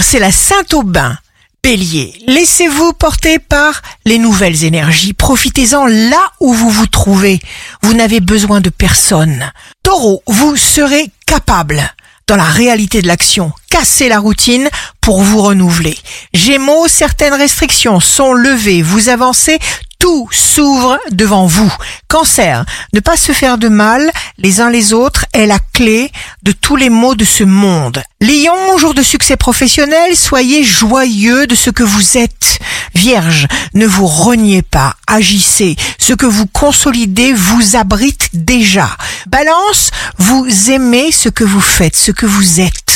c'est la Saint-Aubin. Bélier, laissez-vous porter par les nouvelles énergies. Profitez-en là où vous vous trouvez. Vous n'avez besoin de personne. Taureau, vous serez capable dans la réalité de l'action. Cassez la routine pour vous renouveler. Gémeaux, certaines restrictions sont levées. Vous avancez tout s'ouvre devant vous. Cancer, ne pas se faire de mal les uns les autres est la clé de tous les maux de ce monde. Lion, jour de succès professionnel, soyez joyeux de ce que vous êtes. Vierge, ne vous reniez pas, agissez. Ce que vous consolidez vous abrite déjà. Balance, vous aimez ce que vous faites, ce que vous êtes.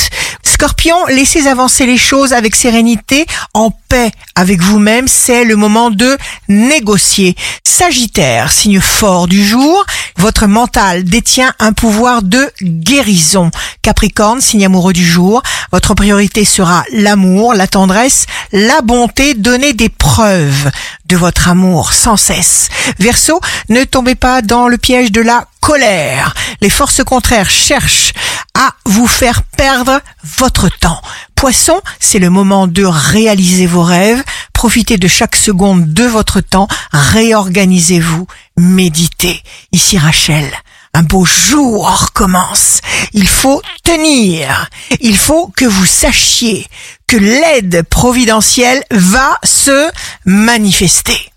Scorpion, laissez avancer les choses avec sérénité, en paix avec vous-même, c'est le moment de négocier. Sagittaire, signe fort du jour, votre mental détient un pouvoir de guérison. Capricorne, signe amoureux du jour, votre priorité sera l'amour, la tendresse, la bonté, donnez des preuves de votre amour sans cesse. Verseau, ne tombez pas dans le piège de la colère. Les forces contraires cherchent à vous faire perdre votre temps. Poisson, c'est le moment de réaliser vos rêves. Profitez de chaque seconde de votre temps. Réorganisez-vous. Méditez. Ici Rachel. Un beau jour commence. Il faut tenir. Il faut que vous sachiez que l'aide providentielle va se manifester.